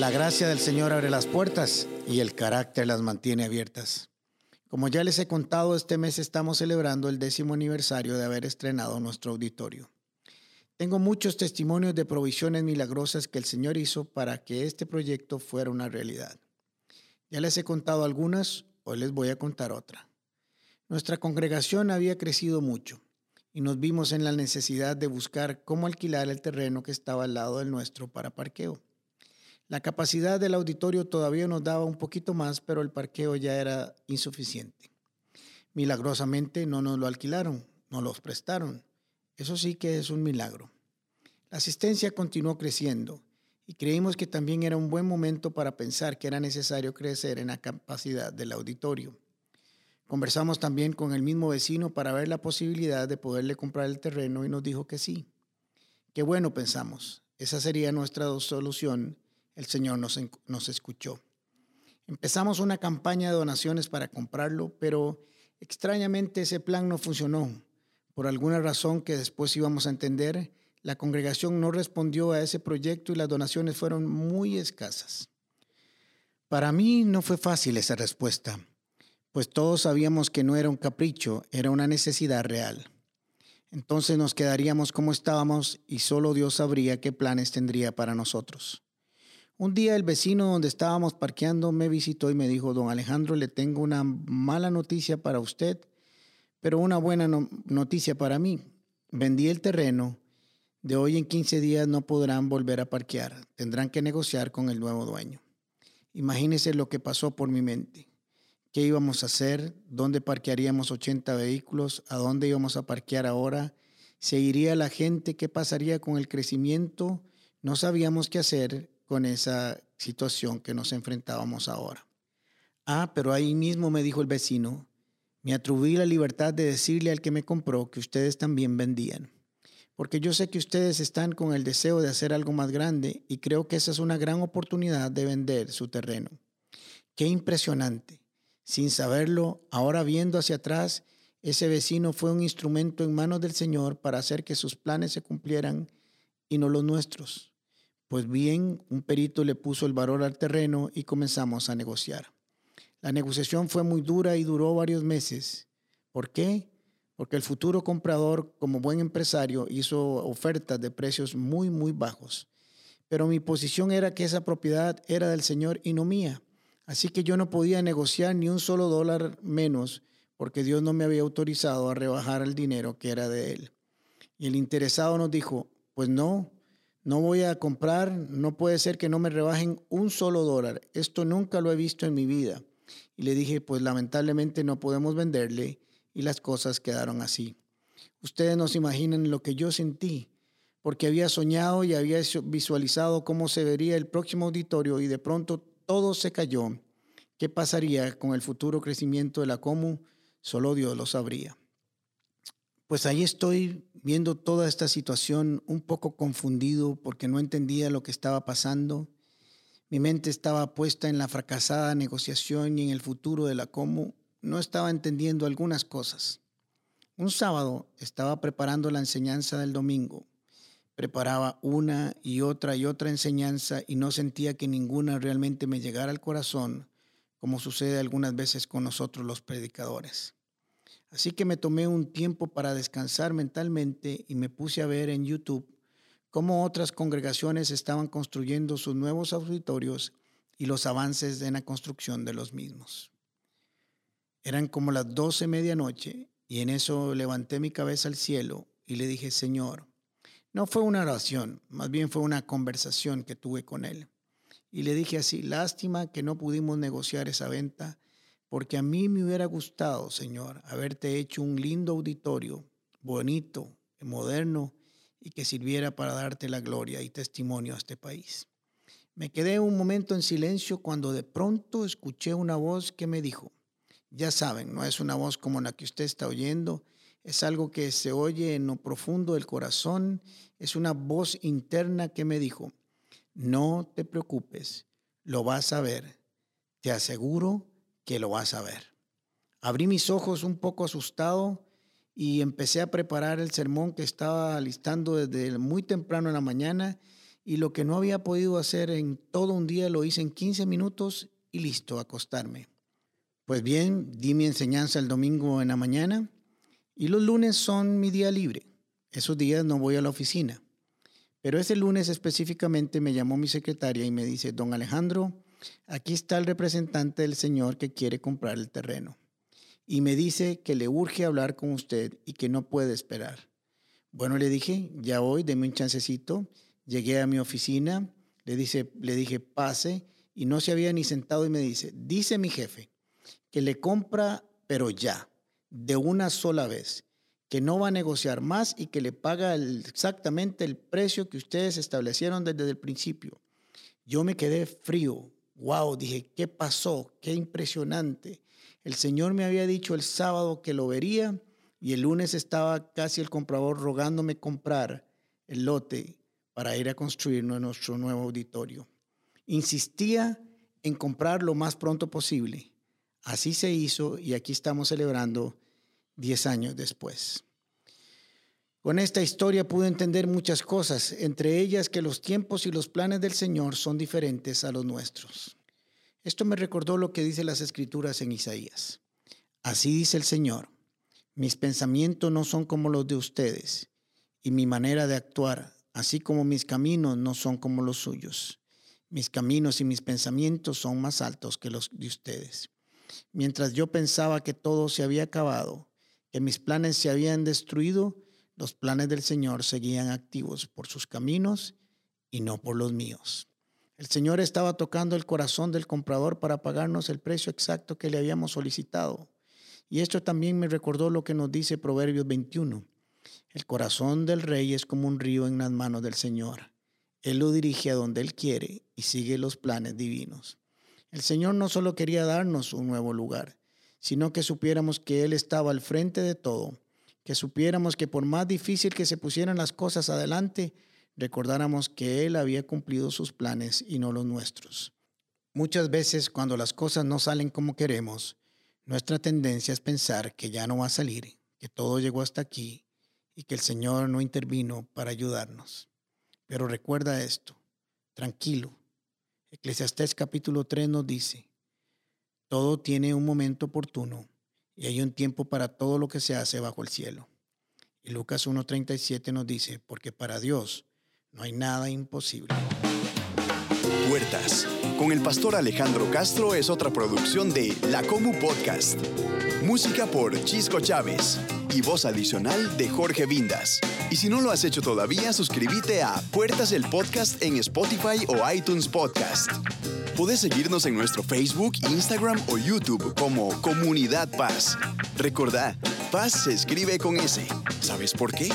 La gracia del Señor abre las puertas y el carácter las mantiene abiertas. Como ya les he contado, este mes estamos celebrando el décimo aniversario de haber estrenado nuestro auditorio. Tengo muchos testimonios de provisiones milagrosas que el Señor hizo para que este proyecto fuera una realidad. Ya les he contado algunas, hoy les voy a contar otra. Nuestra congregación había crecido mucho y nos vimos en la necesidad de buscar cómo alquilar el terreno que estaba al lado del nuestro para parqueo. La capacidad del auditorio todavía nos daba un poquito más, pero el parqueo ya era insuficiente. Milagrosamente no nos lo alquilaron, nos los prestaron. Eso sí que es un milagro. La asistencia continuó creciendo y creímos que también era un buen momento para pensar que era necesario crecer en la capacidad del auditorio. Conversamos también con el mismo vecino para ver la posibilidad de poderle comprar el terreno y nos dijo que sí. Qué bueno, pensamos. Esa sería nuestra solución el Señor nos, nos escuchó. Empezamos una campaña de donaciones para comprarlo, pero extrañamente ese plan no funcionó. Por alguna razón que después íbamos a entender, la congregación no respondió a ese proyecto y las donaciones fueron muy escasas. Para mí no fue fácil esa respuesta, pues todos sabíamos que no era un capricho, era una necesidad real. Entonces nos quedaríamos como estábamos y solo Dios sabría qué planes tendría para nosotros. Un día el vecino donde estábamos parqueando me visitó y me dijo, don Alejandro, le tengo una mala noticia para usted, pero una buena noticia para mí. Vendí el terreno, de hoy en 15 días no podrán volver a parquear, tendrán que negociar con el nuevo dueño. Imagínese lo que pasó por mi mente. ¿Qué íbamos a hacer? ¿Dónde parquearíamos 80 vehículos? ¿A dónde íbamos a parquear ahora? ¿Se iría la gente? ¿Qué pasaría con el crecimiento? No sabíamos qué hacer con esa situación que nos enfrentábamos ahora. Ah, pero ahí mismo me dijo el vecino, me atribuí la libertad de decirle al que me compró que ustedes también vendían, porque yo sé que ustedes están con el deseo de hacer algo más grande y creo que esa es una gran oportunidad de vender su terreno. Qué impresionante. Sin saberlo, ahora viendo hacia atrás, ese vecino fue un instrumento en manos del Señor para hacer que sus planes se cumplieran y no los nuestros. Pues bien, un perito le puso el valor al terreno y comenzamos a negociar. La negociación fue muy dura y duró varios meses. ¿Por qué? Porque el futuro comprador, como buen empresario, hizo ofertas de precios muy, muy bajos. Pero mi posición era que esa propiedad era del Señor y no mía. Así que yo no podía negociar ni un solo dólar menos porque Dios no me había autorizado a rebajar el dinero que era de Él. Y el interesado nos dijo, pues no, no voy a comprar, no puede ser que no me rebajen un solo dólar. Esto nunca lo he visto en mi vida. Y le dije, pues lamentablemente no podemos venderle y las cosas quedaron así. Ustedes no se imaginan lo que yo sentí, porque había soñado y había visualizado cómo se vería el próximo auditorio y de pronto todo se cayó. ¿Qué pasaría con el futuro crecimiento de la Comu? Solo Dios lo sabría. Pues ahí estoy viendo toda esta situación un poco confundido porque no entendía lo que estaba pasando. Mi mente estaba puesta en la fracasada negociación y en el futuro de la Comu. No estaba entendiendo algunas cosas. Un sábado estaba preparando la enseñanza del domingo. Preparaba una y otra y otra enseñanza y no sentía que ninguna realmente me llegara al corazón, como sucede algunas veces con nosotros los predicadores. Así que me tomé un tiempo para descansar mentalmente y me puse a ver en YouTube cómo otras congregaciones estaban construyendo sus nuevos auditorios y los avances en la construcción de los mismos. Eran como las doce medianoche y en eso levanté mi cabeza al cielo y le dije, Señor, no fue una oración, más bien fue una conversación que tuve con Él. Y le dije así, lástima que no pudimos negociar esa venta porque a mí me hubiera gustado, Señor, haberte hecho un lindo auditorio, bonito, moderno, y que sirviera para darte la gloria y testimonio a este país. Me quedé un momento en silencio cuando de pronto escuché una voz que me dijo, ya saben, no es una voz como la que usted está oyendo, es algo que se oye en lo profundo del corazón, es una voz interna que me dijo, no te preocupes, lo vas a ver, te aseguro que lo vas a ver. Abrí mis ojos un poco asustado y empecé a preparar el sermón que estaba listando desde muy temprano en la mañana y lo que no había podido hacer en todo un día lo hice en 15 minutos y listo, acostarme. Pues bien, di mi enseñanza el domingo en la mañana y los lunes son mi día libre. Esos días no voy a la oficina. Pero ese lunes específicamente me llamó mi secretaria y me dice, don Alejandro, aquí está el representante del señor que quiere comprar el terreno. Y me dice que le urge hablar con usted y que no puede esperar. Bueno, le dije, ya hoy, deme un chancecito. Llegué a mi oficina, le, dice, le dije, pase, y no se había ni sentado y me dice, dice mi jefe, que le compra, pero ya, de una sola vez que no va a negociar más y que le paga exactamente el precio que ustedes establecieron desde el principio. Yo me quedé frío. Wow, dije, ¿qué pasó? Qué impresionante. El Señor me había dicho el sábado que lo vería y el lunes estaba casi el comprador rogándome comprar el lote para ir a construir nuestro nuevo auditorio. Insistía en comprar lo más pronto posible. Así se hizo y aquí estamos celebrando 10 años después. Con esta historia pude entender muchas cosas, entre ellas que los tiempos y los planes del Señor son diferentes a los nuestros. Esto me recordó lo que dice las escrituras en Isaías. Así dice el Señor, mis pensamientos no son como los de ustedes, y mi manera de actuar, así como mis caminos, no son como los suyos. Mis caminos y mis pensamientos son más altos que los de ustedes. Mientras yo pensaba que todo se había acabado, que mis planes se habían destruido, los planes del Señor seguían activos por sus caminos y no por los míos. El Señor estaba tocando el corazón del comprador para pagarnos el precio exacto que le habíamos solicitado. Y esto también me recordó lo que nos dice Proverbios 21. El corazón del rey es como un río en las manos del Señor. Él lo dirige a donde Él quiere y sigue los planes divinos. El Señor no solo quería darnos un nuevo lugar, sino que supiéramos que Él estaba al frente de todo, que supiéramos que por más difícil que se pusieran las cosas adelante, recordáramos que Él había cumplido sus planes y no los nuestros. Muchas veces cuando las cosas no salen como queremos, nuestra tendencia es pensar que ya no va a salir, que todo llegó hasta aquí y que el Señor no intervino para ayudarnos. Pero recuerda esto, tranquilo. Eclesiastés capítulo 3 nos dice, todo tiene un momento oportuno y hay un tiempo para todo lo que se hace bajo el cielo. Y Lucas 1.37 nos dice, porque para Dios no hay nada imposible. Puertas, con el pastor Alejandro Castro es otra producción de La Comu Podcast. Música por Chisco Chávez y voz adicional de Jorge Vindas. Y si no lo has hecho todavía, suscríbete a Puertas el Podcast en Spotify o iTunes Podcast. Puedes seguirnos en nuestro Facebook, Instagram o YouTube como Comunidad Paz. Recordá, Paz se escribe con S. ¿Sabes por qué?